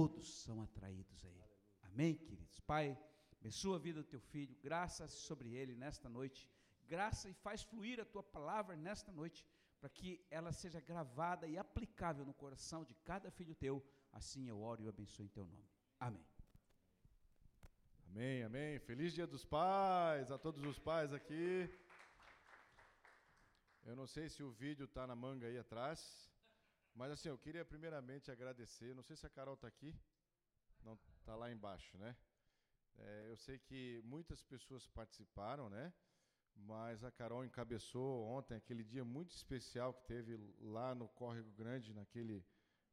todos são atraídos a Ele. Amém, queridos? Pai, abençoa a vida do teu filho, graças sobre ele nesta noite, graça e faz fluir a tua palavra nesta noite, para que ela seja gravada e aplicável no coração de cada filho teu. Assim eu oro e eu abençoo em teu nome. Amém. Amém, amém. Feliz Dia dos Pais a todos os pais aqui. Eu não sei se o vídeo está na manga aí atrás, mas assim, eu queria primeiramente agradecer. Não sei se a Carol está aqui. Não, está lá embaixo, né? É, eu sei que muitas pessoas participaram, né? Mas a Carol encabeçou ontem aquele dia muito especial que teve lá no Córrego Grande, naquele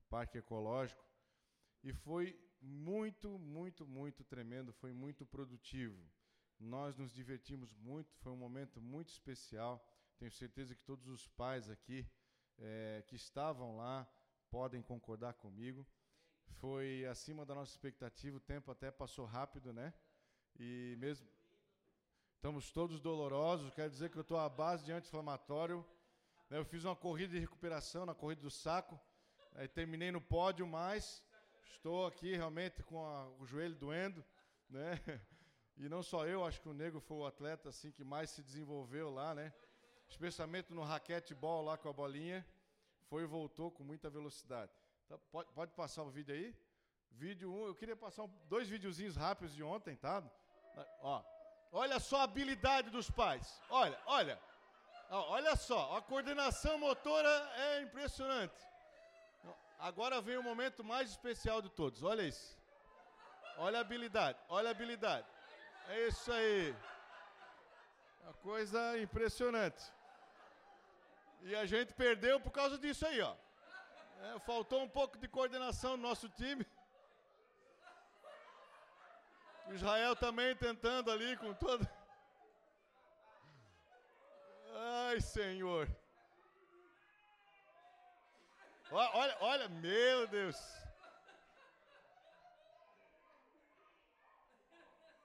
parque ecológico. E foi muito, muito, muito tremendo, foi muito produtivo. Nós nos divertimos muito, foi um momento muito especial. Tenho certeza que todos os pais aqui é, que estavam lá podem concordar comigo. Foi acima da nossa expectativa, o tempo até passou rápido, né? E mesmo estamos todos dolorosos, quero dizer que eu estou à base de anti-inflamatório. Né? Eu fiz uma corrida de recuperação na corrida do saco, aí terminei no pódio, mas estou aqui realmente com a, o joelho doendo, né? E não só eu, acho que o Nego foi o atleta assim que mais se desenvolveu lá, né? Especialmente no raquetebol lá com a bolinha, foi e voltou com muita velocidade. Então, pode, pode passar o vídeo aí? Vídeo 1, um, eu queria passar um, dois videozinhos rápidos de ontem, tá? Ó, olha só a habilidade dos pais. Olha, olha. Ó, olha só, a coordenação motora é impressionante. Agora vem o momento mais especial de todos. Olha isso. Olha a habilidade, olha a habilidade. É isso aí. Uma coisa impressionante. E a gente perdeu por causa disso aí, ó. É, faltou um pouco de coordenação no nosso time. Israel também tentando ali com todo. Ai, Senhor. Olha, olha, meu Deus.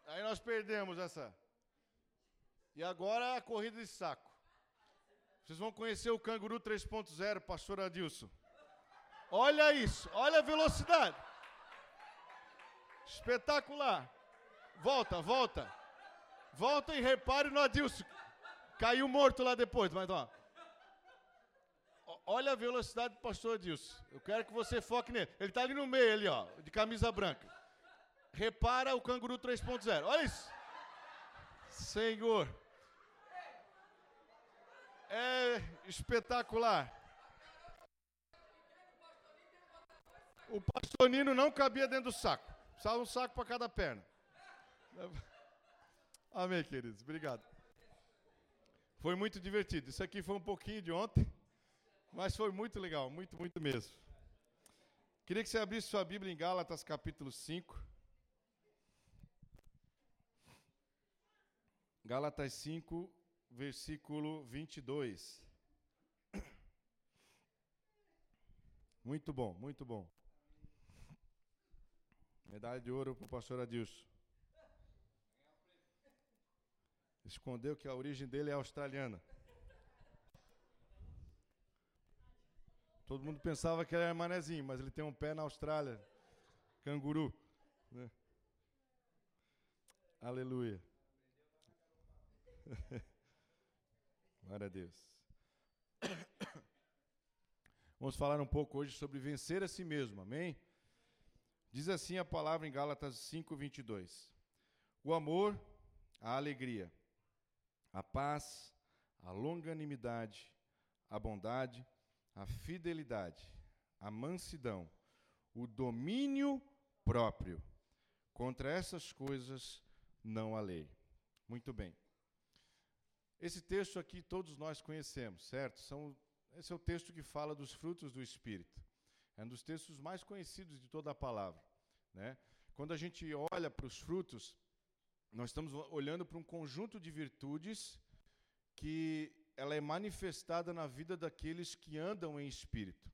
Aí nós perdemos essa. E agora a corrida de saco. Vocês vão conhecer o canguru 3.0, pastor Adilson. Olha isso, olha a velocidade. Espetacular. Volta, volta. Volta e repare no Adilson. Caiu morto lá depois, mas ó. Olha a velocidade do pastor Adilson. Eu quero que você foque nele. Ele está ali no meio, ali, ó, de camisa branca. Repara o canguru 3.0. Olha isso. Senhor. É espetacular. O pastor não cabia dentro do saco. Precisava um saco para cada perna. Amém, queridos. Obrigado. Foi muito divertido. Isso aqui foi um pouquinho de ontem, mas foi muito legal, muito, muito mesmo. Queria que você abrisse sua Bíblia em Gálatas capítulo 5. Gálatas 5, versículo 22. Muito bom, muito bom. Medalha de ouro para o pastor Adilson. Escondeu que a origem dele é australiana. Todo mundo pensava que ele era manezinho, mas ele tem um pé na Austrália. Canguru. Né? Aleluia. Glória a Deus. Vamos falar um pouco hoje sobre vencer a si mesmo, amém? Diz assim a palavra em Gálatas 5, 22. O amor, a alegria, a paz, a longanimidade, a bondade, a fidelidade, a mansidão, o domínio próprio. Contra essas coisas não há lei. Muito bem. Esse texto aqui todos nós conhecemos, certo? São, esse é o texto que fala dos frutos do Espírito. É um dos textos mais conhecidos de toda a palavra. Né? Quando a gente olha para os frutos, nós estamos olhando para um conjunto de virtudes que ela é manifestada na vida daqueles que andam em espírito.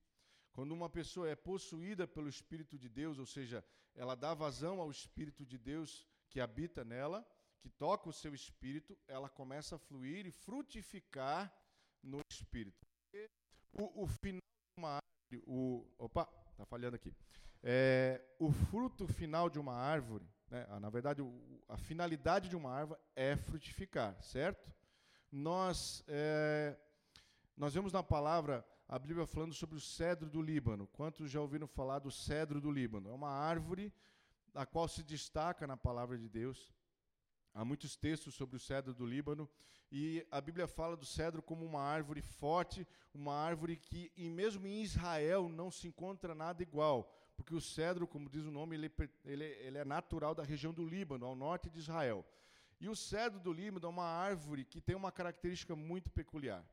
Quando uma pessoa é possuída pelo Espírito de Deus, ou seja, ela dá vazão ao Espírito de Deus que habita nela, que toca o seu espírito, ela começa a fluir e frutificar no espírito. O, o final de uma árvore, o, opa, tá falhando aqui. É, o fruto final de uma árvore, né, na verdade, o, a finalidade de uma árvore é frutificar, certo? Nós, é, nós vemos na palavra a Bíblia falando sobre o cedro do Líbano. Quantos já ouviram falar do cedro do Líbano? É uma árvore a qual se destaca na palavra de Deus. Há muitos textos sobre o cedro do Líbano e a Bíblia fala do cedro como uma árvore forte, uma árvore que, e mesmo em Israel, não se encontra nada igual, porque o cedro, como diz o nome, ele, ele, ele é natural da região do Líbano, ao norte de Israel. E o cedro do Líbano é uma árvore que tem uma característica muito peculiar.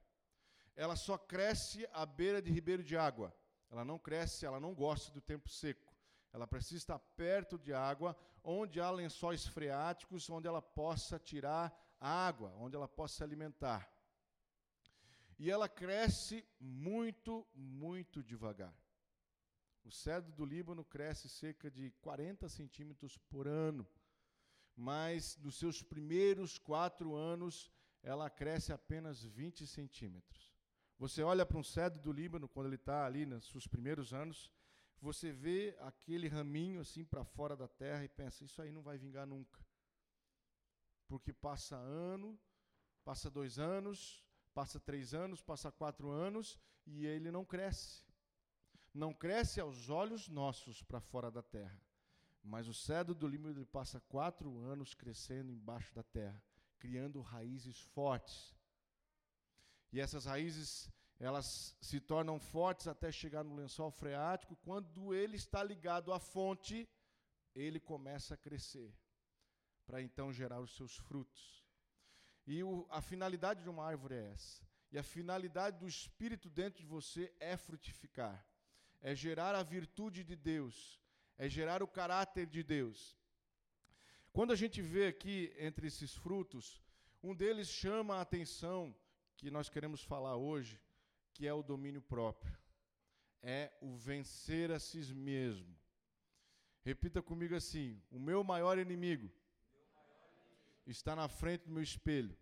Ela só cresce à beira de ribeiro de água. Ela não cresce, ela não gosta do tempo seco. Ela precisa estar perto de água, onde há lençóis freáticos, onde ela possa tirar água, onde ela possa se alimentar. E ela cresce muito, muito devagar. O cedro do Líbano cresce cerca de 40 centímetros por ano, mas nos seus primeiros quatro anos ela cresce apenas 20 centímetros. Você olha para um cedro do Líbano, quando ele está ali nos seus primeiros anos, você vê aquele raminho assim para fora da terra e pensa: isso aí não vai vingar nunca. Porque passa ano, passa dois anos, passa três anos, passa quatro anos e ele não cresce. Não cresce aos olhos nossos para fora da terra. Mas o cedro do ele passa quatro anos crescendo embaixo da terra, criando raízes fortes. E essas raízes elas se tornam fortes até chegar no lençol freático. Quando ele está ligado à fonte, ele começa a crescer, para então gerar os seus frutos. E o, a finalidade de uma árvore é essa. E a finalidade do Espírito dentro de você é frutificar, é gerar a virtude de Deus, é gerar o caráter de Deus. Quando a gente vê aqui entre esses frutos, um deles chama a atenção, que nós queremos falar hoje, que é o domínio próprio. É o vencer a si mesmo. Repita comigo assim: o meu maior inimigo está na frente do meu espelho.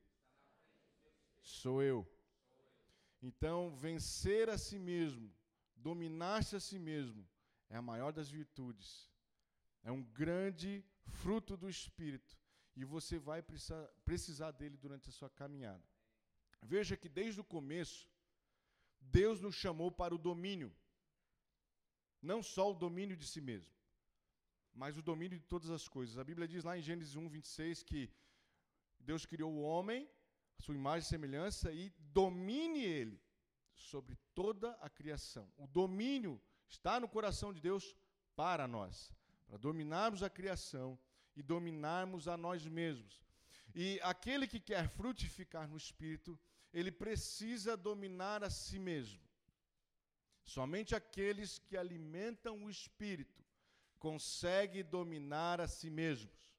Sou eu. Então, vencer a si mesmo, dominar-se a si mesmo, é a maior das virtudes. É um grande fruto do Espírito. E você vai precisar, dele durante a sua caminhada. Veja que desde o começo, Deus nos chamou para o domínio. Não só o domínio de si mesmo, mas o domínio de todas as coisas. A Bíblia diz lá em Gênesis 1, 26 que Deus criou o homem, a sua imagem e semelhança, e domine ele sobre toda a criação. O domínio está no coração de Deus para nós, para dominarmos a criação e dominarmos a nós mesmos. E aquele que quer frutificar no espírito, ele precisa dominar a si mesmo. Somente aqueles que alimentam o espírito conseguem dominar a si mesmos.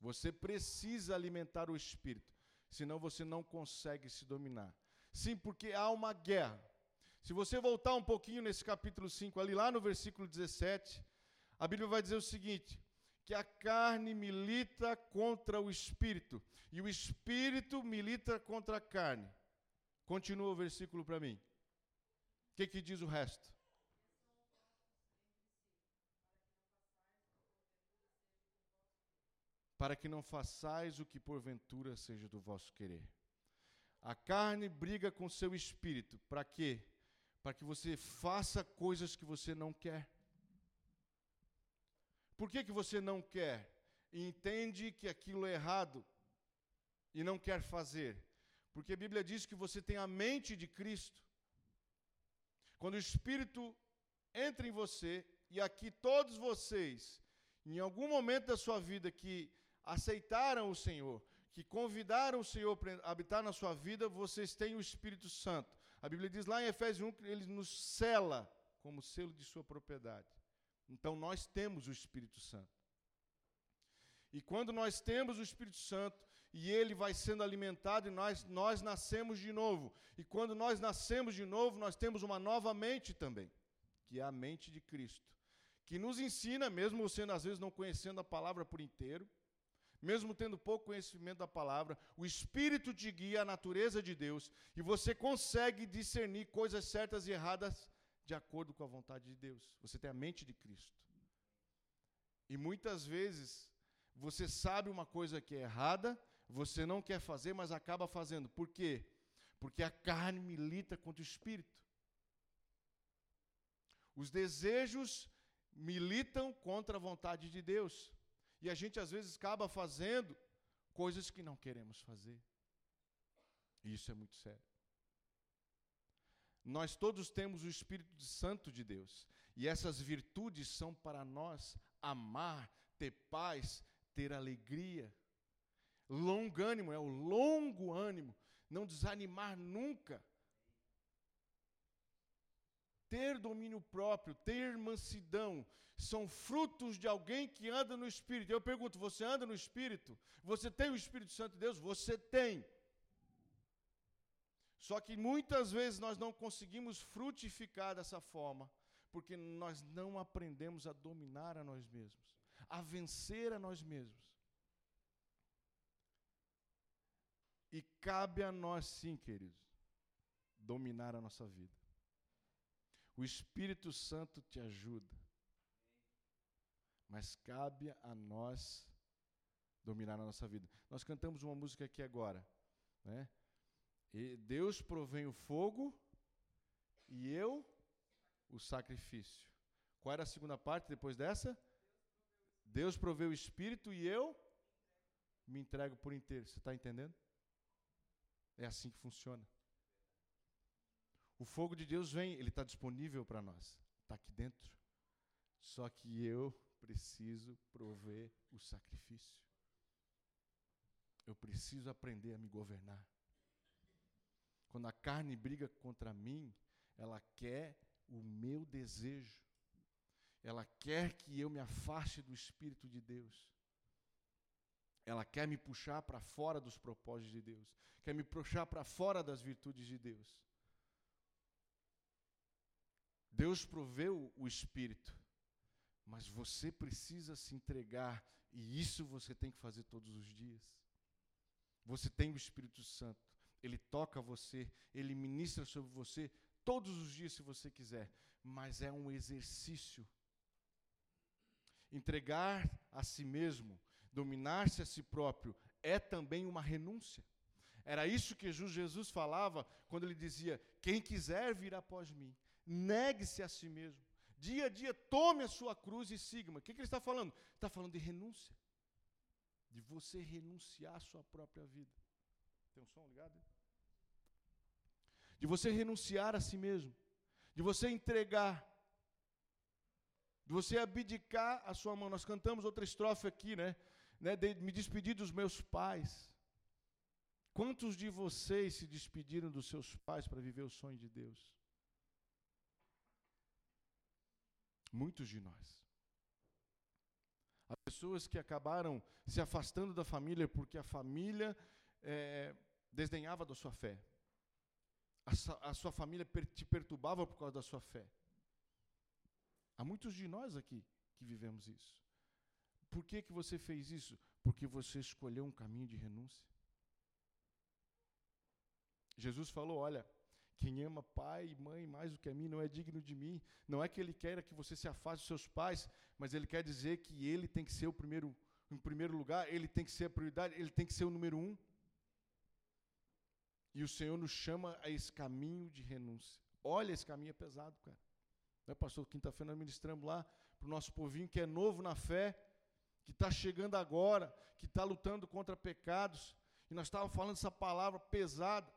Você precisa alimentar o espírito, senão você não consegue se dominar. Sim, porque há uma guerra. Se você voltar um pouquinho nesse capítulo 5, ali lá no versículo 17, a Bíblia vai dizer o seguinte: que a carne milita contra o espírito e o espírito milita contra a carne. Continua o versículo para mim. O que, que diz o resto? Para que não façais o que porventura seja do vosso querer. A carne briga com seu espírito. Para quê? Para que você faça coisas que você não quer. Por que, que você não quer? E entende que aquilo é errado e não quer fazer? Porque a Bíblia diz que você tem a mente de Cristo. Quando o Espírito entra em você, e aqui todos vocês, em algum momento da sua vida que aceitaram o Senhor, que convidaram o Senhor para habitar na sua vida, vocês têm o Espírito Santo. A Bíblia diz lá em Efésios 1 que ele nos cela como selo de sua propriedade. Então nós temos o Espírito Santo. E quando nós temos o Espírito Santo e ele vai sendo alimentado e nós nós nascemos de novo. E quando nós nascemos de novo, nós temos uma nova mente também, que é a mente de Cristo, que nos ensina, mesmo você às vezes não conhecendo a palavra por inteiro, mesmo tendo pouco conhecimento da palavra, o Espírito te guia a natureza de Deus e você consegue discernir coisas certas e erradas de acordo com a vontade de Deus. Você tem a mente de Cristo. E muitas vezes você sabe uma coisa que é errada, você não quer fazer, mas acaba fazendo. Por quê? Porque a carne milita contra o espírito. Os desejos militam contra a vontade de Deus. E a gente às vezes acaba fazendo coisas que não queremos fazer. E isso é muito sério. Nós todos temos o Espírito Santo de Deus. E essas virtudes são para nós amar, ter paz, ter alegria. Longânimo é o longo ânimo, não desanimar nunca. Ter domínio próprio, ter mansidão, são frutos de alguém que anda no Espírito. Eu pergunto: você anda no Espírito? Você tem o Espírito Santo de Deus? Você tem. Só que muitas vezes nós não conseguimos frutificar dessa forma, porque nós não aprendemos a dominar a nós mesmos, a vencer a nós mesmos. E cabe a nós, sim, queridos, dominar a nossa vida. O Espírito Santo te ajuda, mas cabe a nós dominar a nossa vida. Nós cantamos uma música aqui agora, né? E Deus provém o fogo e eu o sacrifício. Qual era a segunda parte depois dessa? Deus provê o espírito e eu me entrego por inteiro. Você está entendendo? É assim que funciona. O fogo de Deus vem, ele está disponível para nós, está aqui dentro. Só que eu preciso prover o sacrifício. Eu preciso aprender a me governar. Quando a carne briga contra mim, ela quer o meu desejo. Ela quer que eu me afaste do Espírito de Deus. Ela quer me puxar para fora dos propósitos de Deus. Quer me puxar para fora das virtudes de Deus. Deus proveu o Espírito, mas você precisa se entregar, e isso você tem que fazer todos os dias. Você tem o Espírito Santo. Ele toca você, ele ministra sobre você todos os dias, se você quiser, mas é um exercício. Entregar a si mesmo, dominar-se a si próprio, é também uma renúncia. Era isso que Jesus falava quando ele dizia: Quem quiser vir após mim, negue-se a si mesmo. Dia a dia, tome a sua cruz e siga-me. O que, que ele está falando? Está falando de renúncia. De você renunciar à sua própria vida. Tem um som ligado? De você renunciar a si mesmo, de você entregar, de você abdicar a sua mão. Nós cantamos outra estrofe aqui, né? né de, me despedir dos meus pais. Quantos de vocês se despediram dos seus pais para viver o sonho de Deus? Muitos de nós. Há pessoas que acabaram se afastando da família porque a família é, desdenhava da sua fé a, a sua família per, te perturbava por causa da sua fé. Há muitos de nós aqui que vivemos isso. Por que, que você fez isso? Porque você escolheu um caminho de renúncia. Jesus falou: Olha, quem ama pai e mãe mais do que a mim não é digno de mim. Não é que ele queira que você se afaste dos seus pais, mas ele quer dizer que ele tem que ser o primeiro, em primeiro lugar, ele tem que ser a prioridade, ele tem que ser o número um. E o Senhor nos chama a esse caminho de renúncia. Olha, esse caminho é pesado, cara. Né, pastor? Quinta-feira nós ministramos lá para o nosso povinho que é novo na fé, que está chegando agora, que está lutando contra pecados. E nós estávamos falando essa palavra pesada.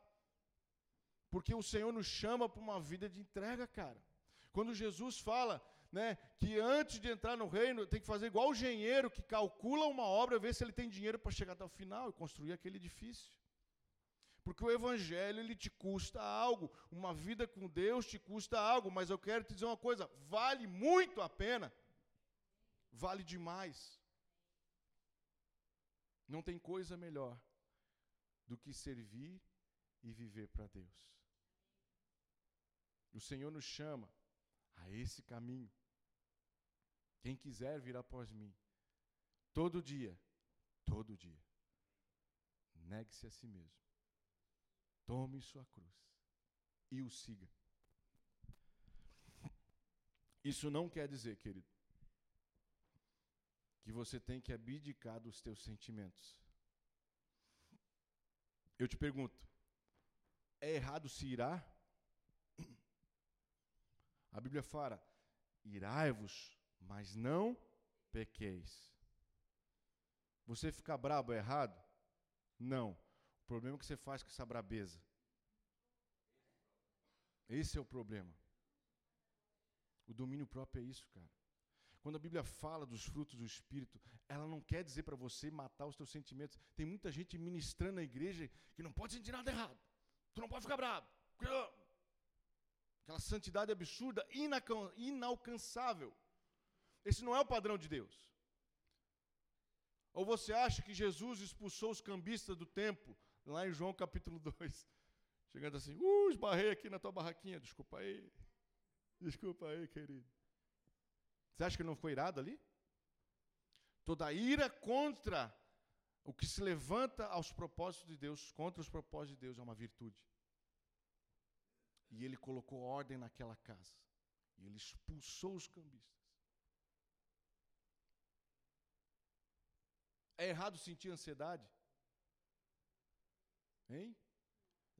Porque o Senhor nos chama para uma vida de entrega, cara. Quando Jesus fala né, que antes de entrar no reino tem que fazer igual o engenheiro que calcula uma obra, ver se ele tem dinheiro para chegar até o final e construir aquele edifício. Porque o evangelho ele te custa algo, uma vida com Deus te custa algo, mas eu quero te dizer uma coisa, vale muito a pena. Vale demais. Não tem coisa melhor do que servir e viver para Deus. O Senhor nos chama a esse caminho. Quem quiser vir após mim, todo dia, todo dia, negue-se a si mesmo Tome sua cruz e o siga. Isso não quer dizer, querido, que você tem que abdicar dos teus sentimentos. Eu te pergunto, é errado se irar? A Bíblia fala: irai-vos, mas não pequeis. Você ficar brabo é errado? Não. Problema é que você faz com essa brabeza. Esse é o problema. O domínio próprio é isso, cara. Quando a Bíblia fala dos frutos do Espírito, ela não quer dizer para você matar os teus sentimentos. Tem muita gente ministrando na igreja que não pode sentir nada errado. Tu não pode ficar bravo. Aquela santidade absurda, inalcançável. Esse não é o padrão de Deus. Ou você acha que Jesus expulsou os cambistas do templo, lá em João capítulo 2? Chegando assim, uh, esbarrei aqui na tua barraquinha, desculpa aí. Desculpa aí, querido. Você acha que ele não ficou irado ali? Toda ira contra o que se levanta aos propósitos de Deus, contra os propósitos de Deus, é uma virtude. E ele colocou ordem naquela casa. E ele expulsou os cambistas. É errado sentir ansiedade? Hein?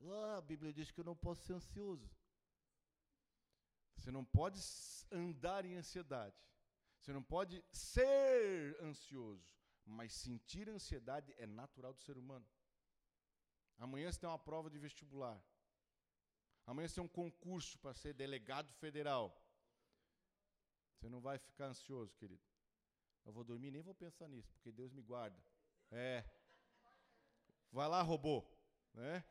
Ah, a Bíblia diz que eu não posso ser ansioso. Você não pode andar em ansiedade. Você não pode ser ansioso. Mas sentir ansiedade é natural do ser humano. Amanhã você tem uma prova de vestibular. Amanhã você tem um concurso para ser delegado federal. Você não vai ficar ansioso, querido. Eu vou dormir, nem vou pensar nisso, porque Deus me guarda. É. Vai lá, robô. Né?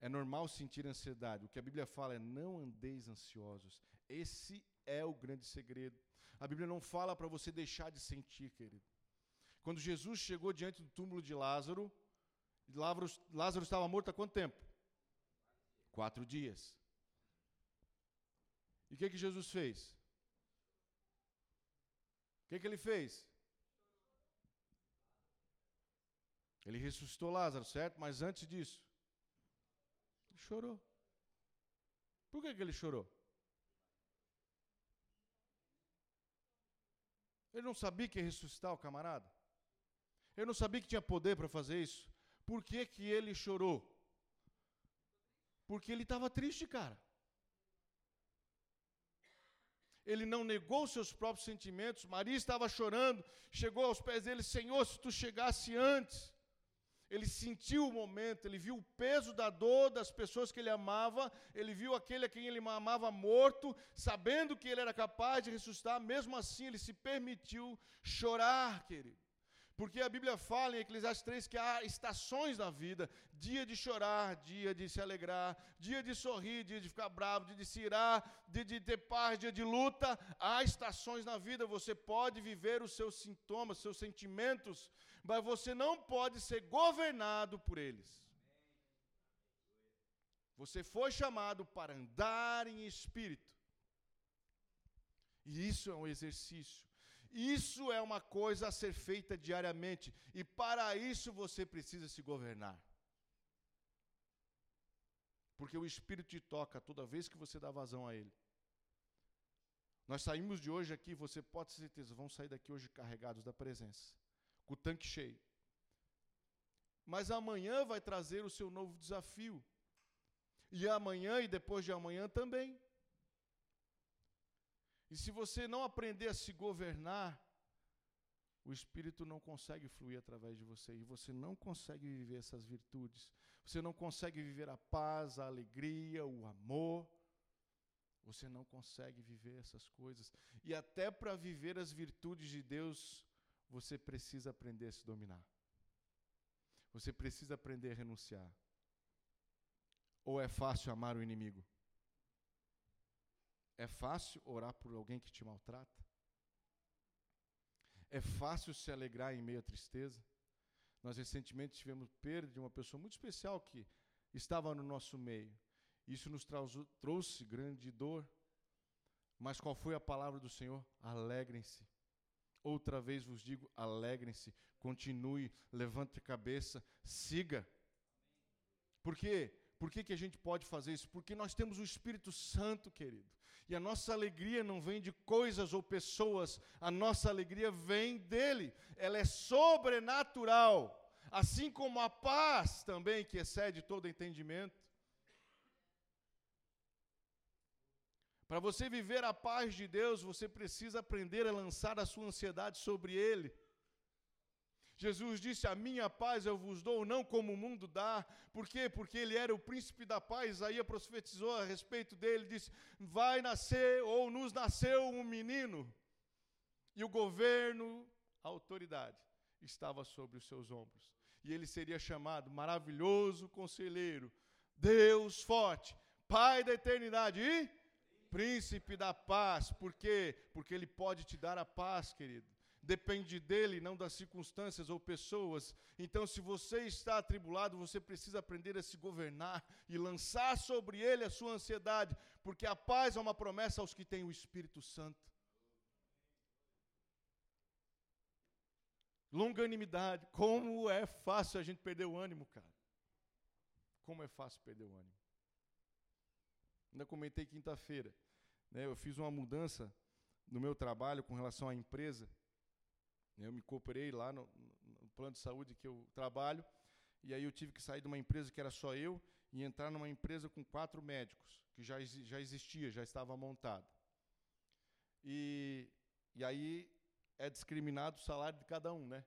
É normal sentir ansiedade. O que a Bíblia fala é: não andeis ansiosos. Esse é o grande segredo. A Bíblia não fala para você deixar de sentir, querido. Quando Jesus chegou diante do túmulo de Lázaro, Lázaro, estava morto há quanto tempo? Quatro dias. E o que, que Jesus fez? O que, que ele fez? Ele ressuscitou Lázaro, certo? Mas antes disso, ele chorou. Por que, que ele chorou? Ele não sabia que ia ressuscitar o camarada? Ele não sabia que tinha poder para fazer isso? Por que, que ele chorou? Porque ele estava triste, cara. Ele não negou seus próprios sentimentos. Maria estava chorando, chegou aos pés dele: Senhor, se tu chegasse antes, ele sentiu o momento, ele viu o peso da dor das pessoas que ele amava, ele viu aquele a quem ele amava morto, sabendo que ele era capaz de ressuscitar, mesmo assim ele se permitiu chorar, querido. Porque a Bíblia fala em Eclesiastes 3 que há estações na vida: dia de chorar, dia de se alegrar, dia de sorrir, dia de ficar bravo, dia de se irar, dia de ter paz, dia de luta. Há estações na vida, você pode viver os seus sintomas, seus sentimentos, mas você não pode ser governado por eles. Você foi chamado para andar em espírito. E isso é um exercício. Isso é uma coisa a ser feita diariamente, e para isso você precisa se governar. Porque o Espírito te toca toda vez que você dá vazão a Ele. Nós saímos de hoje aqui, você pode ter certeza, vamos sair daqui hoje carregados da presença, com o tanque cheio. Mas amanhã vai trazer o seu novo desafio. E amanhã e depois de amanhã também. E se você não aprender a se governar, o Espírito não consegue fluir através de você e você não consegue viver essas virtudes. Você não consegue viver a paz, a alegria, o amor. Você não consegue viver essas coisas. E até para viver as virtudes de Deus, você precisa aprender a se dominar. Você precisa aprender a renunciar. Ou é fácil amar o inimigo? É fácil orar por alguém que te maltrata? É fácil se alegrar em meio à tristeza? Nós recentemente tivemos perda de uma pessoa muito especial que estava no nosso meio. Isso nos trouxe grande dor. Mas qual foi a palavra do Senhor? Alegrem-se. Outra vez vos digo: alegrem-se, continue, levante a cabeça, siga. Por quê? Por que, que a gente pode fazer isso? Porque nós temos o Espírito Santo, querido. E a nossa alegria não vem de coisas ou pessoas, a nossa alegria vem dele. Ela é sobrenatural, assim como a paz também, que excede todo entendimento. Para você viver a paz de Deus, você precisa aprender a lançar a sua ansiedade sobre Ele. Jesus disse: A minha paz eu vos dou, não como o mundo dá. Por quê? Porque ele era o príncipe da paz. Isaías profetizou a respeito dele: disse: Vai nascer, ou nos nasceu um menino, e o governo, a autoridade, estava sobre os seus ombros. E ele seria chamado maravilhoso conselheiro, Deus forte, Pai da eternidade e príncipe da paz. Por quê? Porque ele pode te dar a paz, querido. Depende dele, não das circunstâncias ou pessoas. Então, se você está atribulado, você precisa aprender a se governar e lançar sobre ele a sua ansiedade, porque a paz é uma promessa aos que têm o Espírito Santo. Longanimidade. Como é fácil a gente perder o ânimo, cara. Como é fácil perder o ânimo. Ainda comentei quinta-feira. Né, eu fiz uma mudança no meu trabalho com relação à empresa. Eu me cooperei lá no, no, plano de saúde que eu trabalho. E aí eu tive que sair de uma empresa que era só eu e entrar numa empresa com quatro médicos, que já, já existia, já estava montado. E, e aí é discriminado o salário de cada um, né?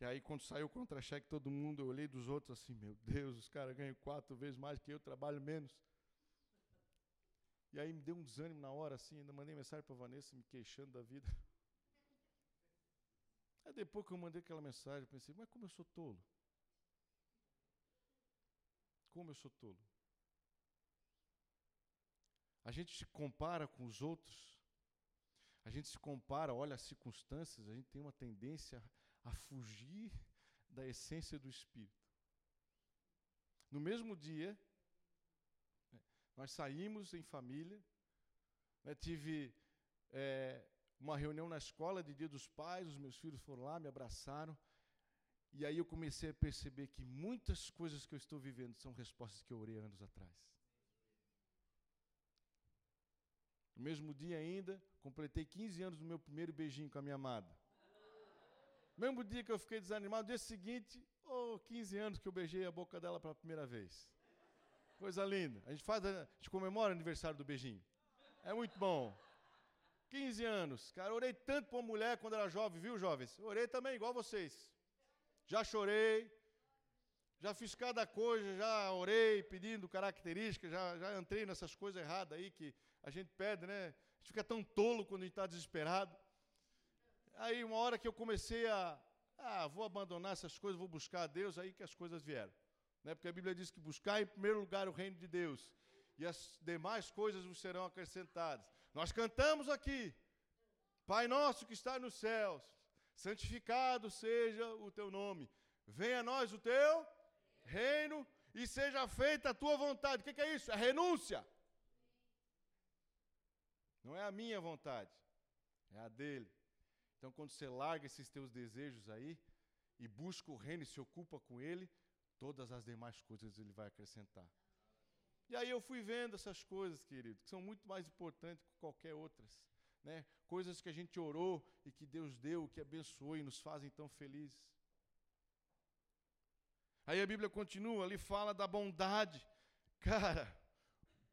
E aí, quando saiu o contra-cheque, todo mundo, eu olhei dos outros assim, meu Deus, os caras ganham quatro vezes mais que eu, trabalho menos. E aí me deu um desânimo na hora, assim, ainda mandei mensagem para a Vanessa me queixando da vida. Aí depois que eu mandei aquela mensagem, eu pensei, mas como eu sou tolo? Como eu sou tolo? A gente se compara com os outros, a gente se compara, olha as circunstâncias, a gente tem uma tendência a fugir da essência do Espírito. No mesmo dia, nós saímos em família, né, tive é, uma reunião na escola de Dia dos Pais, os meus filhos foram lá, me abraçaram, e aí eu comecei a perceber que muitas coisas que eu estou vivendo são respostas que eu orei anos atrás. No mesmo dia ainda, completei 15 anos do meu primeiro beijinho com a minha amada. Mesmo dia que eu fiquei desanimado, dia seguinte, oh, 15 anos que eu beijei a boca dela pela primeira vez. Coisa linda. A gente faz, a gente comemora o aniversário do beijinho. É muito bom. 15 anos. Cara, orei tanto por uma mulher quando era jovem, viu, jovens? Orei também, igual vocês. Já chorei. Já fiz cada coisa, já orei pedindo características, já, já entrei nessas coisas erradas aí que a gente pede, né? A gente fica tão tolo quando a gente está desesperado. Aí, uma hora que eu comecei a. Ah, vou abandonar essas coisas, vou buscar a Deus, aí que as coisas vieram. Né? Porque a Bíblia diz que buscar em primeiro lugar o reino de Deus, e as demais coisas vos serão acrescentadas. Nós cantamos aqui, Pai nosso que está nos céus, santificado seja o teu nome, venha a nós o teu reino e seja feita a tua vontade. O que é isso? É renúncia. Não é a minha vontade, é a dele. Então, quando você larga esses teus desejos aí e busca o reino e se ocupa com ele, todas as demais coisas ele vai acrescentar. E aí eu fui vendo essas coisas, querido, que são muito mais importantes que qualquer outras. Né? Coisas que a gente orou e que Deus deu, que abençoou e nos fazem tão felizes. Aí a Bíblia continua, ali fala da bondade. Cara,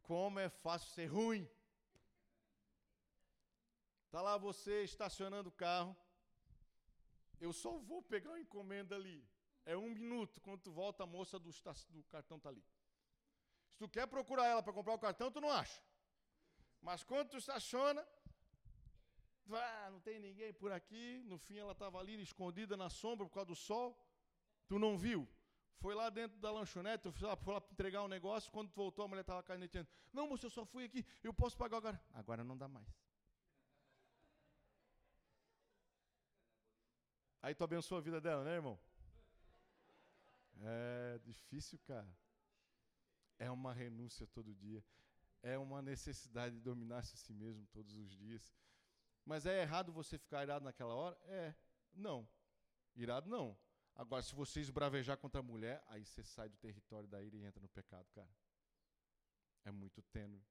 como é fácil ser ruim. Está lá você estacionando o carro. Eu só vou pegar uma encomenda ali. É um minuto, quando tu volta, a moça do, do cartão está ali. Se tu quer procurar ela para comprar o cartão, tu não acha. Mas quando tu estaciona, ah, não tem ninguém por aqui. No fim, ela estava ali escondida na sombra por causa do sol. Tu não viu. Foi lá dentro da lanchonete, eu fui lá, entregar um negócio. Quando tu voltou, a mulher estava caneteando. Não, moça, eu só fui aqui. Eu posso pagar agora. Agora não dá mais. Aí tu abençoa a vida dela, né, irmão? É difícil, cara. É uma renúncia todo dia. É uma necessidade de dominar-se a si mesmo todos os dias. Mas é errado você ficar irado naquela hora? É. Não. Irado não. Agora, se você esbravejar contra a mulher, aí você sai do território da ira e entra no pecado, cara. É muito tênue.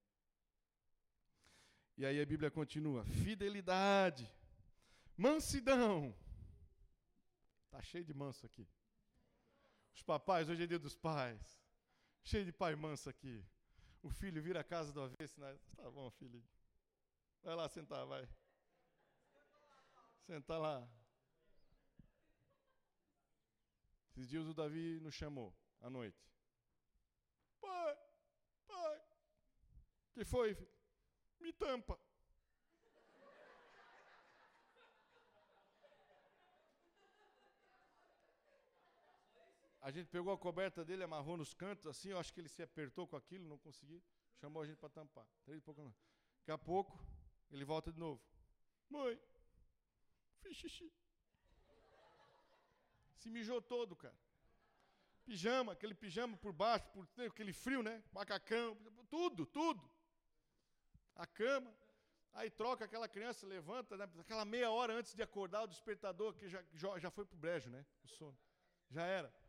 E aí a Bíblia continua: fidelidade, mansidão. Tá cheio de manso aqui. Os papais, hoje é dia dos pais. Cheio de pai manso aqui. O filho vira a casa do avesso. Né? Tá bom, filho. Vai lá sentar, vai. Senta lá. Esses dias o Davi nos chamou à noite. Pai, pai. que foi, filho? Me tampa. A gente pegou a coberta dele, amarrou nos cantos, assim, eu acho que ele se apertou com aquilo, não conseguiu. Chamou a gente para tampar. Três pouco, Daqui a pouco, ele volta de novo. Mãe, fiz xixi. Se mijou todo, cara. Pijama, aquele pijama por baixo, por aquele frio, né? Macacão, tudo, tudo. A cama. Aí troca aquela criança, levanta, né? aquela meia hora antes de acordar, o despertador, que já, já foi pro brejo, né? O sono. Já era.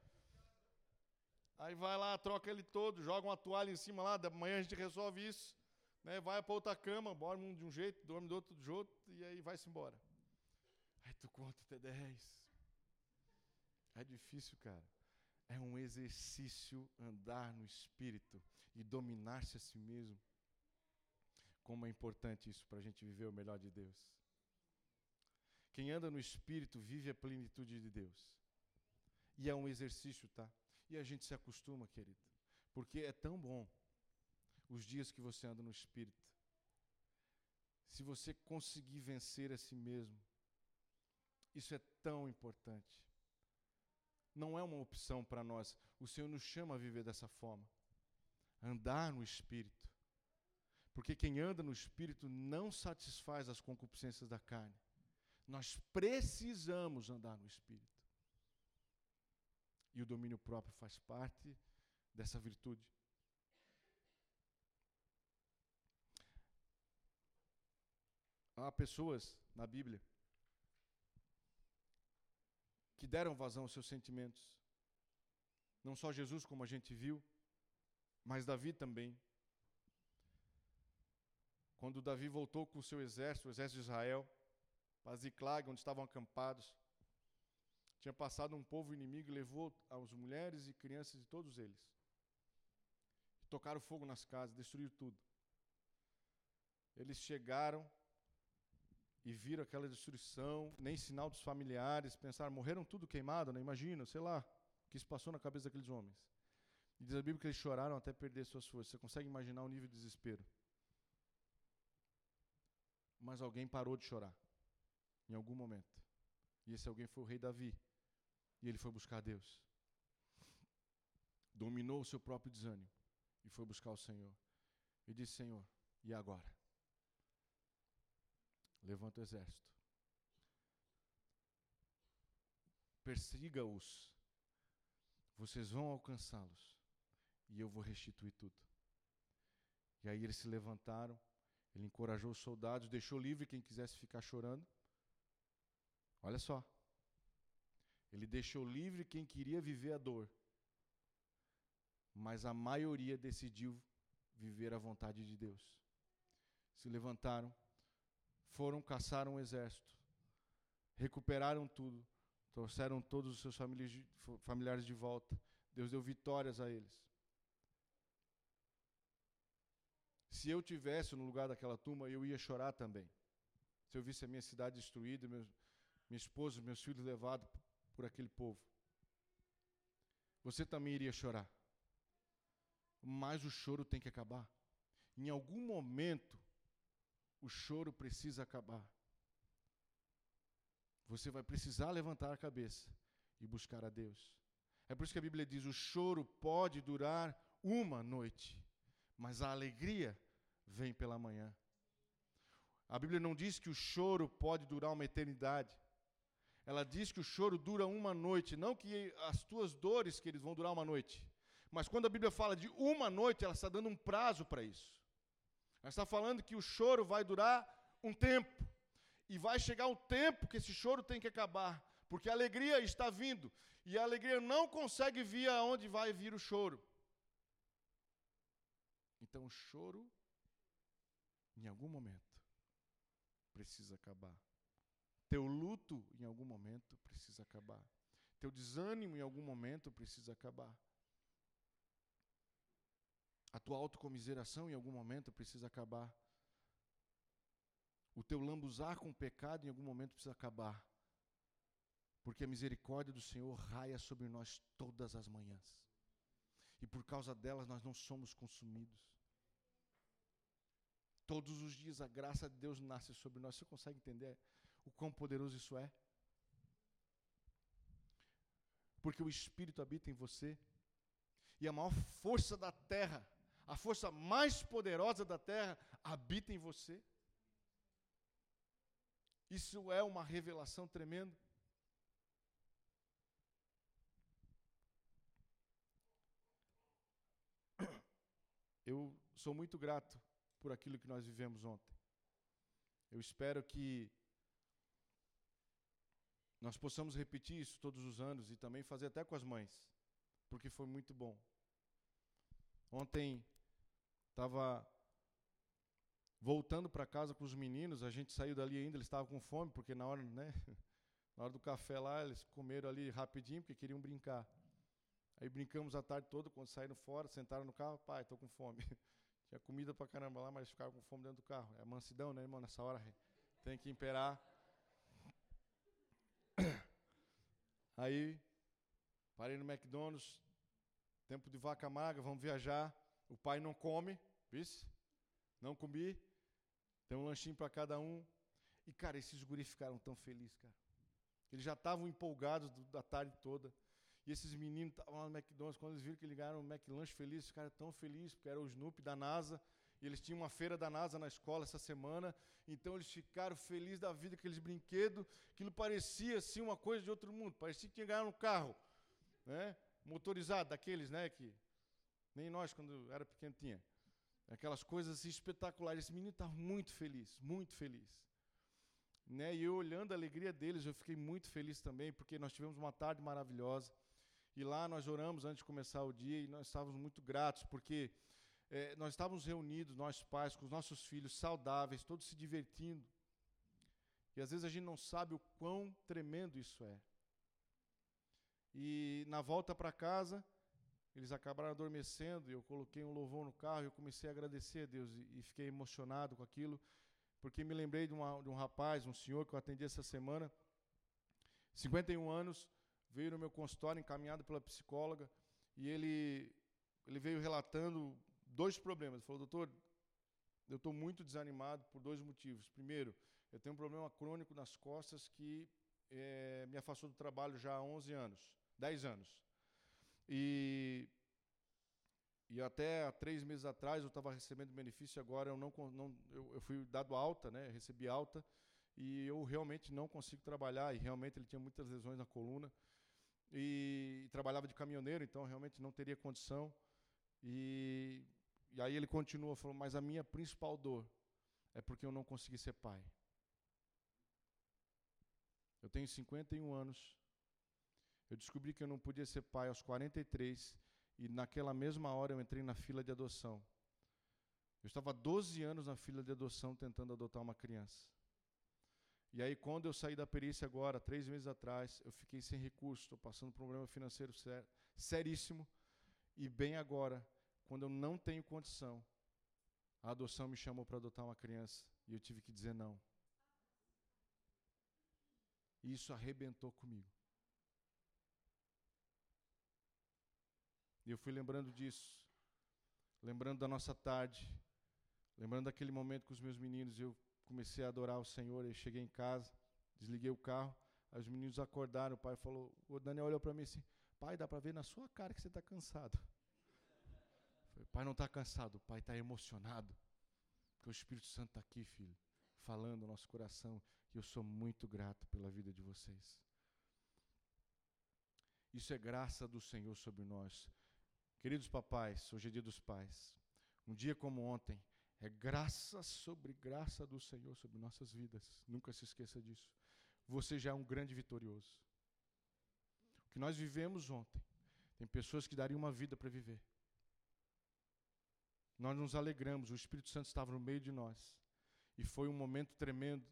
Aí vai lá, troca ele todo, joga uma toalha em cima lá, da manhã a gente resolve isso, né? Vai para outra cama, dorme um de um jeito, dorme do outro de outro, e aí vai-se embora. Aí tu conta até 10. É difícil, cara. É um exercício andar no espírito e dominar-se a si mesmo. Como é importante isso para a gente viver o melhor de Deus. Quem anda no espírito vive a plenitude de Deus. E é um exercício, tá? E a gente se acostuma, querido, porque é tão bom os dias que você anda no Espírito. Se você conseguir vencer a si mesmo, isso é tão importante. Não é uma opção para nós. O Senhor nos chama a viver dessa forma. Andar no Espírito. Porque quem anda no Espírito não satisfaz as concupiscências da carne. Nós precisamos andar no Espírito. E o domínio próprio faz parte dessa virtude. Há pessoas na Bíblia que deram vazão aos seus sentimentos. Não só Jesus, como a gente viu, mas Davi também. Quando Davi voltou com o seu exército, o exército de Israel, para Ziclag, onde estavam acampados, tinha passado um povo inimigo e levou as mulheres e crianças de todos eles. Tocaram fogo nas casas, destruíram tudo. Eles chegaram e viram aquela destruição, nem sinal dos familiares, pensaram, morreram tudo queimado, não né? imagina, sei lá, o que se passou na cabeça daqueles homens. E diz a Bíblia que eles choraram até perder suas forças. Você consegue imaginar o nível de desespero? Mas alguém parou de chorar, em algum momento. E esse alguém foi o rei Davi. E ele foi buscar Deus. Dominou o seu próprio desânimo e foi buscar o Senhor. E disse: Senhor, e agora? Levanta o exército. Persiga-os. Vocês vão alcançá-los. E eu vou restituir tudo. E aí eles se levantaram. Ele encorajou os soldados, deixou livre quem quisesse ficar chorando. Olha só. Ele deixou livre quem queria viver a dor. Mas a maioria decidiu viver a vontade de Deus. Se levantaram, foram caçar um exército, recuperaram tudo, trouxeram todos os seus familiares de volta. Deus deu vitórias a eles. Se eu tivesse no lugar daquela turma, eu ia chorar também. Se eu visse a minha cidade destruída, meus, minha esposa, meus filhos levados por aquele povo. Você também iria chorar. Mas o choro tem que acabar. Em algum momento, o choro precisa acabar. Você vai precisar levantar a cabeça e buscar a Deus. É por isso que a Bíblia diz: o choro pode durar uma noite, mas a alegria vem pela manhã. A Bíblia não diz que o choro pode durar uma eternidade. Ela diz que o choro dura uma noite, não que as tuas dores que eles vão durar uma noite. Mas quando a Bíblia fala de uma noite, ela está dando um prazo para isso. Ela está falando que o choro vai durar um tempo. E vai chegar um tempo que esse choro tem que acabar. Porque a alegria está vindo. E a alegria não consegue vir aonde vai vir o choro. Então o choro, em algum momento, precisa acabar. Teu luto em algum momento precisa acabar. Teu desânimo em algum momento precisa acabar. A tua autocomiseração em algum momento precisa acabar. O teu lambuzar com o pecado em algum momento precisa acabar. Porque a misericórdia do Senhor raia sobre nós todas as manhãs. E por causa delas nós não somos consumidos. Todos os dias a graça de Deus nasce sobre nós. Você consegue entender o quão poderoso isso é? Porque o Espírito habita em você. E a maior força da terra, a força mais poderosa da terra, habita em você. Isso é uma revelação tremenda. Eu sou muito grato por aquilo que nós vivemos ontem. Eu espero que nós possamos repetir isso todos os anos e também fazer até com as mães, porque foi muito bom. Ontem estava voltando para casa com os meninos, a gente saiu dali ainda, eles estavam com fome, porque na hora, né, na hora do café lá, eles comeram ali rapidinho, porque queriam brincar. Aí brincamos a tarde toda, quando saíram fora, sentaram no carro, pai, estou com fome. Tinha comida para caramba lá, mas ficaram com fome dentro do carro. É mansidão, né, irmão? Nessa hora tem que imperar. Aí, parei no McDonald's, tempo de vaca magra, vamos viajar. O pai não come, vice? Não comi. Tem um lanchinho para cada um. E, cara, esses guris ficaram tão felizes, cara. Eles já estavam empolgados do, da tarde toda. E esses meninos estavam lá no McDonald's, quando eles viram que ligaram o McLanche feliz, ficaram tão felizes, porque era o Snoopy da NASA. E eles tinham uma feira da NASA na escola essa semana. Então eles ficaram felizes da vida, aqueles brinquedos. Aquilo parecia assim uma coisa de outro mundo. Parecia que tinha ganhado um carro. Né? Motorizado, daqueles, né? Que nem nós, quando era pequeno, tinha. Aquelas coisas assim, espetaculares. Esse menino estava muito feliz, muito feliz. Né? E eu olhando a alegria deles, eu fiquei muito feliz também, porque nós tivemos uma tarde maravilhosa. E lá nós oramos antes de começar o dia e nós estávamos muito gratos, porque é, nós estávamos reunidos, nós pais, com os nossos filhos, saudáveis, todos se divertindo. E às vezes a gente não sabe o quão tremendo isso é. E na volta para casa, eles acabaram adormecendo, e eu coloquei um louvor no carro, e eu comecei a agradecer a Deus, e, e fiquei emocionado com aquilo, porque me lembrei de, uma, de um rapaz, um senhor que eu atendi essa semana, 51 anos, veio no meu consultório encaminhado pela psicóloga, e ele, ele veio relatando dois problemas. Ele falou, doutor, eu estou muito desanimado por dois motivos. Primeiro, eu tenho um problema crônico nas costas que é, me afastou do trabalho já há 11 anos, 10 anos. E, e até há três meses atrás eu estava recebendo benefício, agora eu não, não eu, eu, fui dado alta, né, recebi alta, e eu realmente não consigo trabalhar, e realmente ele tinha muitas lesões na coluna, e, e trabalhava de caminhoneiro, então realmente não teria condição. E e aí ele continua falando, mas a minha principal dor é porque eu não consegui ser pai. Eu tenho 51 anos. Eu descobri que eu não podia ser pai aos 43 e naquela mesma hora eu entrei na fila de adoção. Eu estava 12 anos na fila de adoção tentando adotar uma criança. E aí, quando eu saí da perícia agora, três meses atrás, eu fiquei sem recurso, estou passando um problema financeiro ser, seríssimo. E bem agora, quando eu não tenho condição, a adoção me chamou para adotar uma criança e eu tive que dizer não. E isso arrebentou comigo. E eu fui lembrando disso, lembrando da nossa tarde, lembrando daquele momento com os meus meninos, eu comecei a adorar o Senhor, eu cheguei em casa, desliguei o carro, aí os meninos acordaram, o pai falou, o Daniel olhou para mim assim, pai, dá para ver na sua cara que você está cansado. O pai não está cansado, o pai está emocionado. Porque o Espírito Santo está aqui, filho, falando no nosso coração. E eu sou muito grato pela vida de vocês. Isso é graça do Senhor sobre nós. Queridos papais, hoje é dia dos pais. Um dia como ontem, é graça sobre graça do Senhor sobre nossas vidas. Nunca se esqueça disso. Você já é um grande vitorioso. O que nós vivemos ontem, tem pessoas que dariam uma vida para viver. Nós nos alegramos, o Espírito Santo estava no meio de nós. E foi um momento tremendo,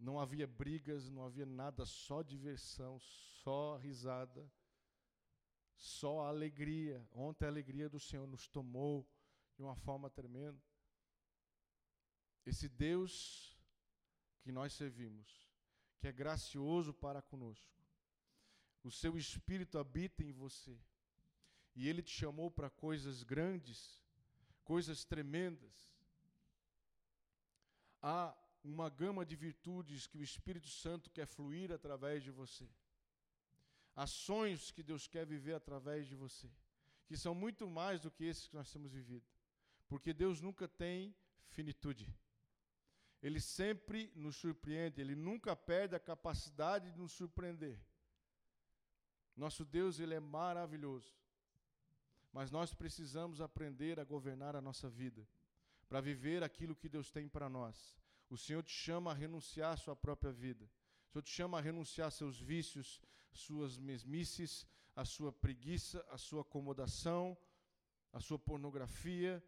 não havia brigas, não havia nada, só diversão, só risada, só alegria. Ontem a alegria do Senhor nos tomou de uma forma tremenda. Esse Deus que nós servimos, que é gracioso para conosco, o seu Espírito habita em você, e ele te chamou para coisas grandes, coisas tremendas. Há uma gama de virtudes que o Espírito Santo quer fluir através de você. Ações que Deus quer viver através de você, que são muito mais do que esses que nós temos vivido. Porque Deus nunca tem finitude. Ele sempre nos surpreende, ele nunca perde a capacidade de nos surpreender. Nosso Deus, ele é maravilhoso. Mas nós precisamos aprender a governar a nossa vida, para viver aquilo que Deus tem para nós. O Senhor te chama a renunciar à sua própria vida. O Senhor te chama a renunciar a seus vícios, suas mesmices, a sua preguiça, a sua acomodação, a sua pornografia.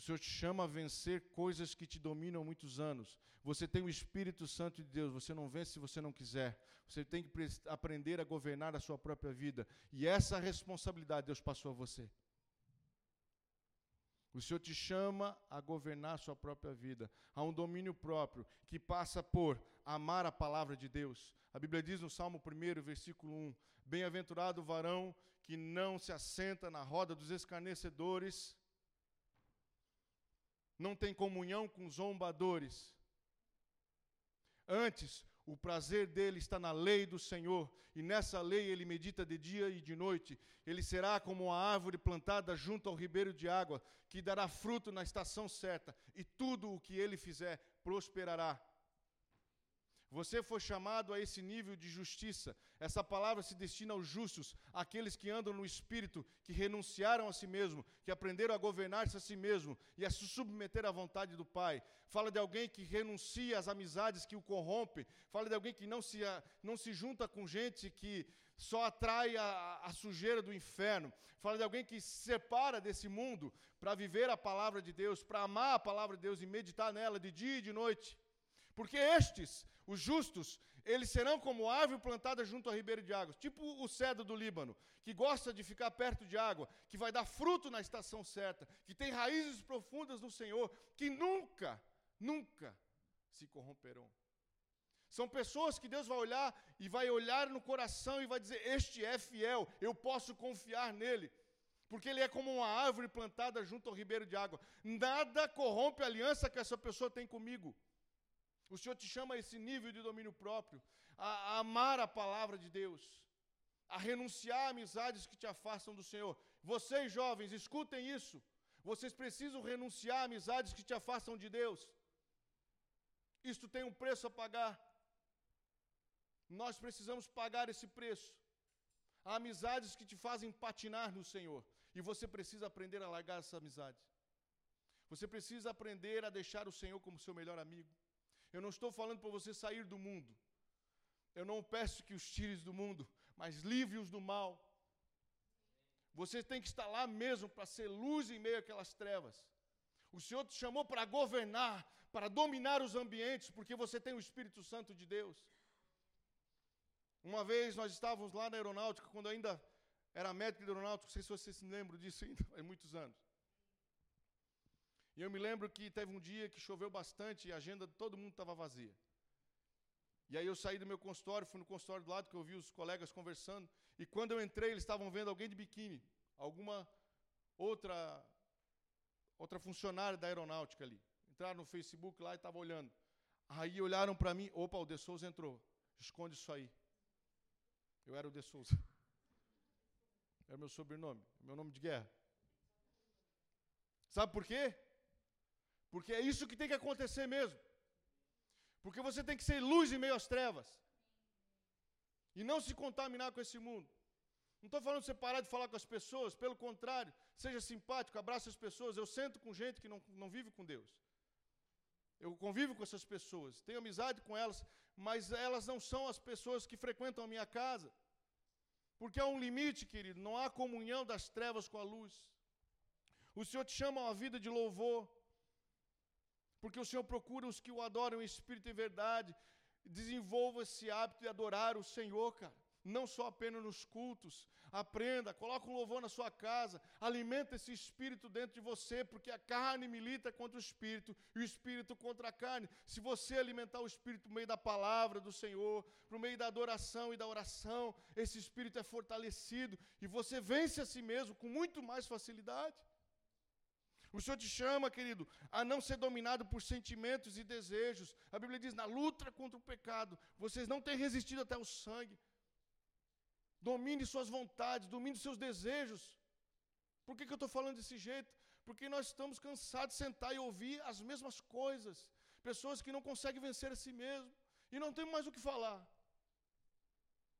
O Senhor te chama a vencer coisas que te dominam há muitos anos. Você tem o Espírito Santo de Deus, você não vence se você não quiser. Você tem que aprender a governar a sua própria vida. E essa responsabilidade Deus passou a você. O Senhor te chama a governar a sua própria vida, a um domínio próprio que passa por amar a palavra de Deus. A Bíblia diz no Salmo 1, versículo 1: Bem-aventurado o varão que não se assenta na roda dos escarnecedores, não tem comunhão com zombadores. Antes, o prazer dele está na lei do Senhor, e nessa lei ele medita de dia e de noite. Ele será como uma árvore plantada junto ao ribeiro de água, que dará fruto na estação certa, e tudo o que ele fizer prosperará. Você foi chamado a esse nível de justiça. Essa palavra se destina aos justos, aqueles que andam no espírito, que renunciaram a si mesmo, que aprenderam a governar-se a si mesmo e a se submeter à vontade do Pai. Fala de alguém que renuncia às amizades que o corrompem. Fala de alguém que não se, não se junta com gente que só atrai a, a sujeira do inferno. Fala de alguém que se separa desse mundo para viver a palavra de Deus, para amar a palavra de Deus e meditar nela de dia e de noite. Porque estes, os justos, eles serão como árvore plantada junto ao ribeiro de águas, tipo o cedro do Líbano, que gosta de ficar perto de água, que vai dar fruto na estação certa, que tem raízes profundas no Senhor, que nunca, nunca se corromperão. São pessoas que Deus vai olhar e vai olhar no coração e vai dizer: Este é fiel, eu posso confiar nele. Porque ele é como uma árvore plantada junto ao ribeiro de água. Nada corrompe a aliança que essa pessoa tem comigo. O Senhor te chama a esse nível de domínio próprio, a, a amar a palavra de Deus, a renunciar a amizades que te afastam do Senhor. Vocês, jovens, escutem isso. Vocês precisam renunciar a amizades que te afastam de Deus. Isto tem um preço a pagar. Nós precisamos pagar esse preço. Há amizades que te fazem patinar no Senhor. E você precisa aprender a largar essa amizade. Você precisa aprender a deixar o Senhor como seu melhor amigo. Eu não estou falando para você sair do mundo. Eu não peço que os tires do mundo, mas livre-os do mal. Você tem que estar lá mesmo para ser luz em meio àquelas trevas. O Senhor te chamou para governar, para dominar os ambientes, porque você tem o Espírito Santo de Deus. Uma vez nós estávamos lá na aeronáutica, quando ainda era médico de aeronáutica, não sei se vocês se lembram disso ainda, há muitos anos. E eu me lembro que teve um dia que choveu bastante e a agenda de todo mundo estava vazia. E aí eu saí do meu consultório, fui no consultório do lado que eu vi os colegas conversando, e quando eu entrei, eles estavam vendo alguém de biquíni, alguma outra outra funcionária da aeronáutica ali. Entraram no Facebook lá e estavam olhando. Aí olharam para mim, opa, o De Souza entrou. Esconde isso aí. Eu era o De Souza. Era meu sobrenome, meu nome de guerra. Sabe por quê? Porque é isso que tem que acontecer mesmo. Porque você tem que ser luz em meio às trevas. E não se contaminar com esse mundo. Não estou falando de você parar de falar com as pessoas, pelo contrário, seja simpático, abrace as pessoas. Eu sento com gente que não, não vive com Deus. Eu convivo com essas pessoas, tenho amizade com elas, mas elas não são as pessoas que frequentam a minha casa. Porque há um limite, querido, não há comunhão das trevas com a luz. O Senhor te chama a uma vida de louvor porque o Senhor procura os que o adoram em espírito e verdade. Desenvolva esse hábito de adorar o Senhor, cara. Não só apenas nos cultos. Aprenda, coloca um louvor na sua casa, alimenta esse espírito dentro de você, porque a carne milita contra o espírito e o espírito contra a carne. Se você alimentar o espírito por meio da palavra do Senhor, por meio da adoração e da oração, esse espírito é fortalecido e você vence a si mesmo com muito mais facilidade. O Senhor te chama, querido, a não ser dominado por sentimentos e desejos. A Bíblia diz: na luta contra o pecado, vocês não têm resistido até o sangue. Domine suas vontades, domine seus desejos. Por que, que eu estou falando desse jeito? Porque nós estamos cansados de sentar e ouvir as mesmas coisas. Pessoas que não conseguem vencer a si mesmo. E não tem mais o que falar.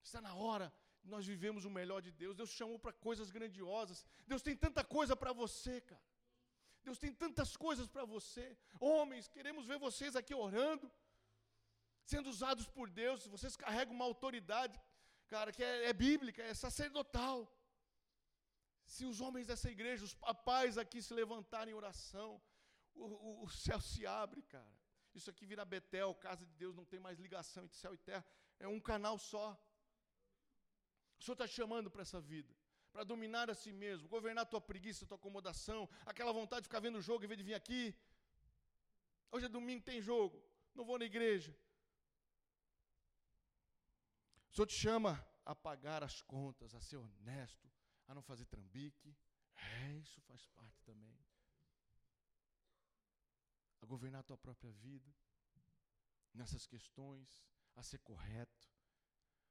Está na hora nós vivemos o melhor de Deus. Deus chamou para coisas grandiosas. Deus tem tanta coisa para você, cara. Deus tem tantas coisas para você. Homens, queremos ver vocês aqui orando, sendo usados por Deus. Vocês carregam uma autoridade cara, que é, é bíblica, é sacerdotal. Se os homens dessa igreja, os papais aqui se levantarem em oração, o, o, o céu se abre, cara. Isso aqui vira Betel, casa de Deus, não tem mais ligação entre céu e terra, é um canal só. O Senhor está chamando para essa vida, para dominar a si mesmo, governar a tua preguiça, a tua acomodação, aquela vontade de ficar vendo o jogo em vez de vir aqui. Hoje é domingo, tem jogo, não vou na igreja. O Senhor te chama a pagar as contas, a ser honesto, a não fazer trambique. É, isso faz parte também. A governar a tua própria vida nessas questões, a ser correto.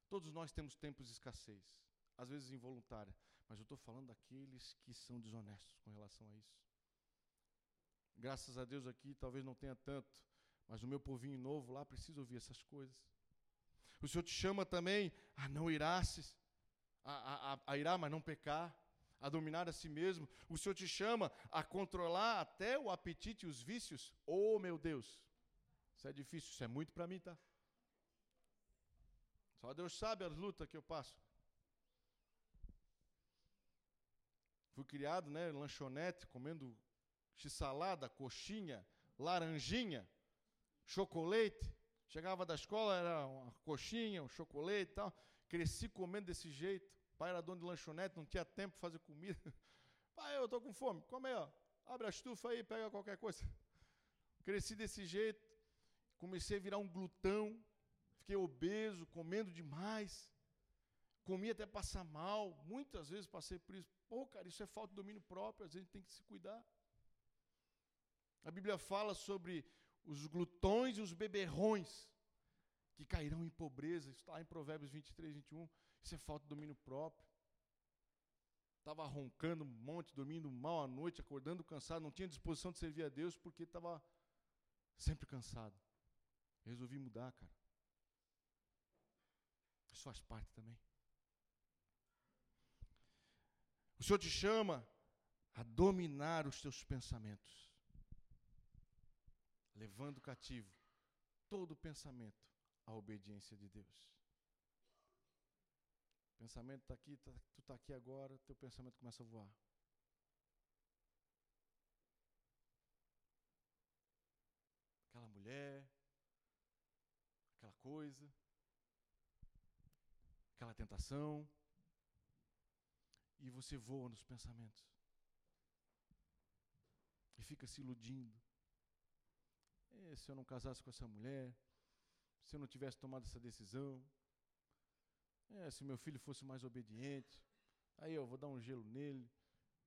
Todos nós temos tempos de escassez, às vezes involuntária, mas eu estou falando daqueles que são desonestos com relação a isso. Graças a Deus aqui talvez não tenha tanto, mas o meu povinho novo lá precisa ouvir essas coisas. O Senhor te chama também a não irasses, a, a, a irar, mas não pecar, a dominar a si mesmo. O Senhor te chama a controlar até o apetite e os vícios. Oh, meu Deus, isso é difícil, isso é muito para mim, tá? Só Deus sabe as lutas que eu passo. Criado, né, lanchonete, comendo x-salada, coxinha, laranjinha, chocolate. Chegava da escola, era uma coxinha, um chocolate e tal. Cresci comendo desse jeito. Pai era dono de lanchonete, não tinha tempo para fazer comida. Pai, eu estou com fome. Come aí, ó. Abre a estufa aí, pega qualquer coisa. Cresci desse jeito. Comecei a virar um glutão. Fiquei obeso, comendo demais. Comi até passar mal. Muitas vezes passei por isso. Pô, cara, isso é falta de domínio próprio. Às vezes a gente tem que se cuidar. A Bíblia fala sobre os glutões e os beberrões que cairão em pobreza. Isso está em Provérbios 23, 21. Isso é falta de domínio próprio. Estava roncando um monte, dormindo mal à noite, acordando cansado, não tinha disposição de servir a Deus porque estava sempre cansado. Resolvi mudar, cara. Isso faz parte também. O Senhor te chama a dominar os teus pensamentos levando cativo todo pensamento à obediência de Deus. O pensamento está aqui, tá, tu está aqui agora, teu pensamento começa a voar. Aquela mulher, aquela coisa, aquela tentação, e você voa nos pensamentos. E fica se iludindo é, se eu não casasse com essa mulher, se eu não tivesse tomado essa decisão, é, se meu filho fosse mais obediente, aí eu vou dar um gelo nele,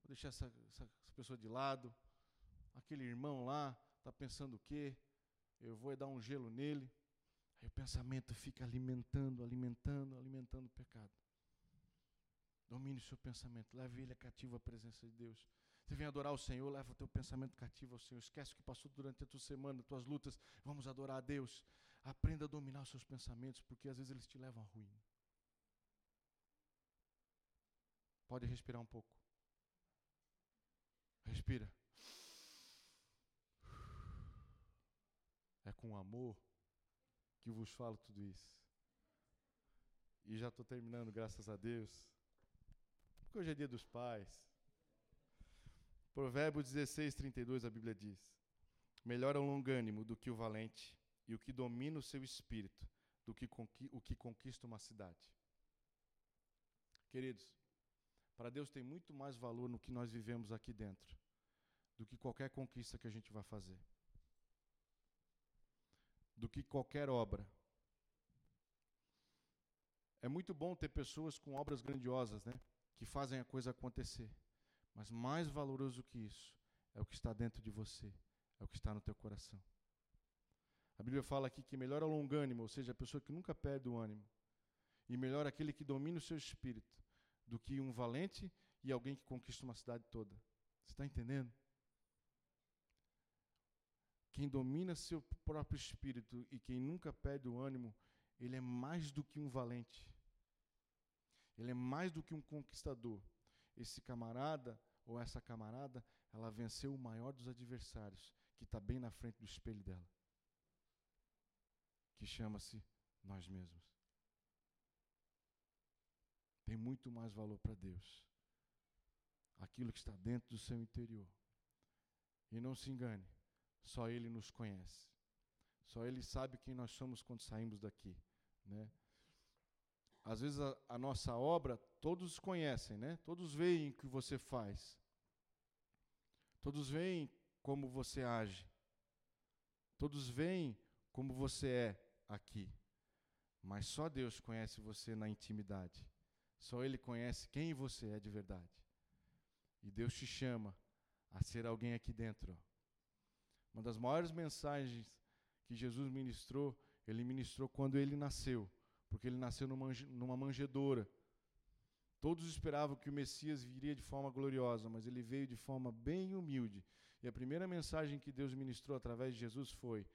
vou deixar essa, essa, essa pessoa de lado, aquele irmão lá está pensando o quê? Eu vou dar um gelo nele. Aí o pensamento fica alimentando, alimentando, alimentando o pecado. Domine o seu pensamento, leve ele cativo à presença de Deus. Você vem adorar o Senhor, leva o teu pensamento cativo ao Senhor. Esquece o que passou durante a tua semana, as tuas lutas. Vamos adorar a Deus. Aprenda a dominar os seus pensamentos, porque às vezes eles te levam a ruim. Pode respirar um pouco. Respira. É com amor que vos falo tudo isso. E já estou terminando, graças a Deus. Porque hoje é dia dos pais. Provérbios 16, 32, a Bíblia diz: Melhor é o longânimo do que o valente, e o que domina o seu espírito do que o que conquista uma cidade. Queridos, para Deus tem muito mais valor no que nós vivemos aqui dentro do que qualquer conquista que a gente vai fazer, do que qualquer obra. É muito bom ter pessoas com obras grandiosas, né, que fazem a coisa acontecer. Mas mais valoroso que isso é o que está dentro de você, é o que está no teu coração. A Bíblia fala aqui que melhor é o longânimo, ou seja, a pessoa que nunca perde o ânimo, e melhor aquele que domina o seu espírito, do que um valente e alguém que conquista uma cidade toda. Você está entendendo? Quem domina seu próprio espírito e quem nunca perde o ânimo, ele é mais do que um valente. Ele é mais do que um conquistador. Esse camarada ou essa camarada, ela venceu o maior dos adversários, que está bem na frente do espelho dela, que chama-se nós mesmos. Tem muito mais valor para Deus aquilo que está dentro do seu interior. E não se engane, só Ele nos conhece. Só Ele sabe quem nós somos quando saímos daqui. Né? Às vezes a, a nossa obra, todos conhecem, né? todos veem o que você faz. Todos veem como você age. Todos veem como você é aqui. Mas só Deus conhece você na intimidade. Só Ele conhece quem você é de verdade. E Deus te chama a ser alguém aqui dentro. Uma das maiores mensagens que Jesus ministrou, ele ministrou quando ele nasceu, porque ele nasceu numa, manjedoura. Todos esperavam que o Messias viria de forma gloriosa, mas ele veio de forma bem humilde. E a primeira mensagem que Deus ministrou através de Jesus foi: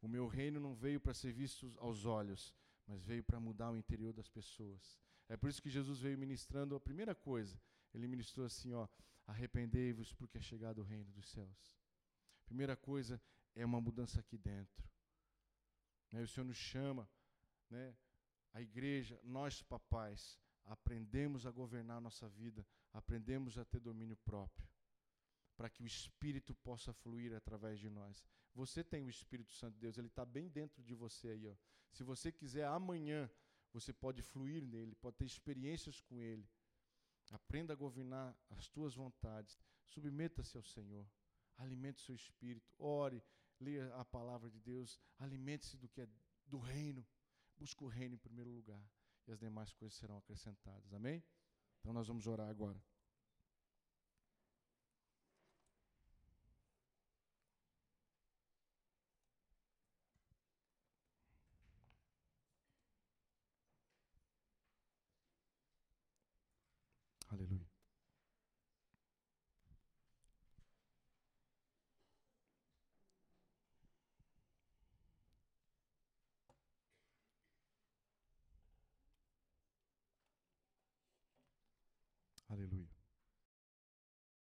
O meu reino não veio para ser visto aos olhos, mas veio para mudar o interior das pessoas. É por isso que Jesus veio ministrando a primeira coisa. Ele ministrou assim, ó: Arrependei-vos, porque é chegado o reino dos céus. Primeira coisa é uma mudança aqui dentro. Né, o Senhor nos chama, né, a igreja, nós papais, aprendemos a governar nossa vida, aprendemos a ter domínio próprio, para que o Espírito possa fluir através de nós. Você tem o Espírito Santo de Deus, ele está bem dentro de você aí. Ó. Se você quiser amanhã, você pode fluir nele, pode ter experiências com ele. Aprenda a governar as tuas vontades. Submeta-se ao Senhor. Alimente seu espírito. Ore, leia a palavra de Deus. Alimente-se do que é do reino. Busque o reino em primeiro lugar. E as demais coisas serão acrescentadas. Amém? Então nós vamos orar agora.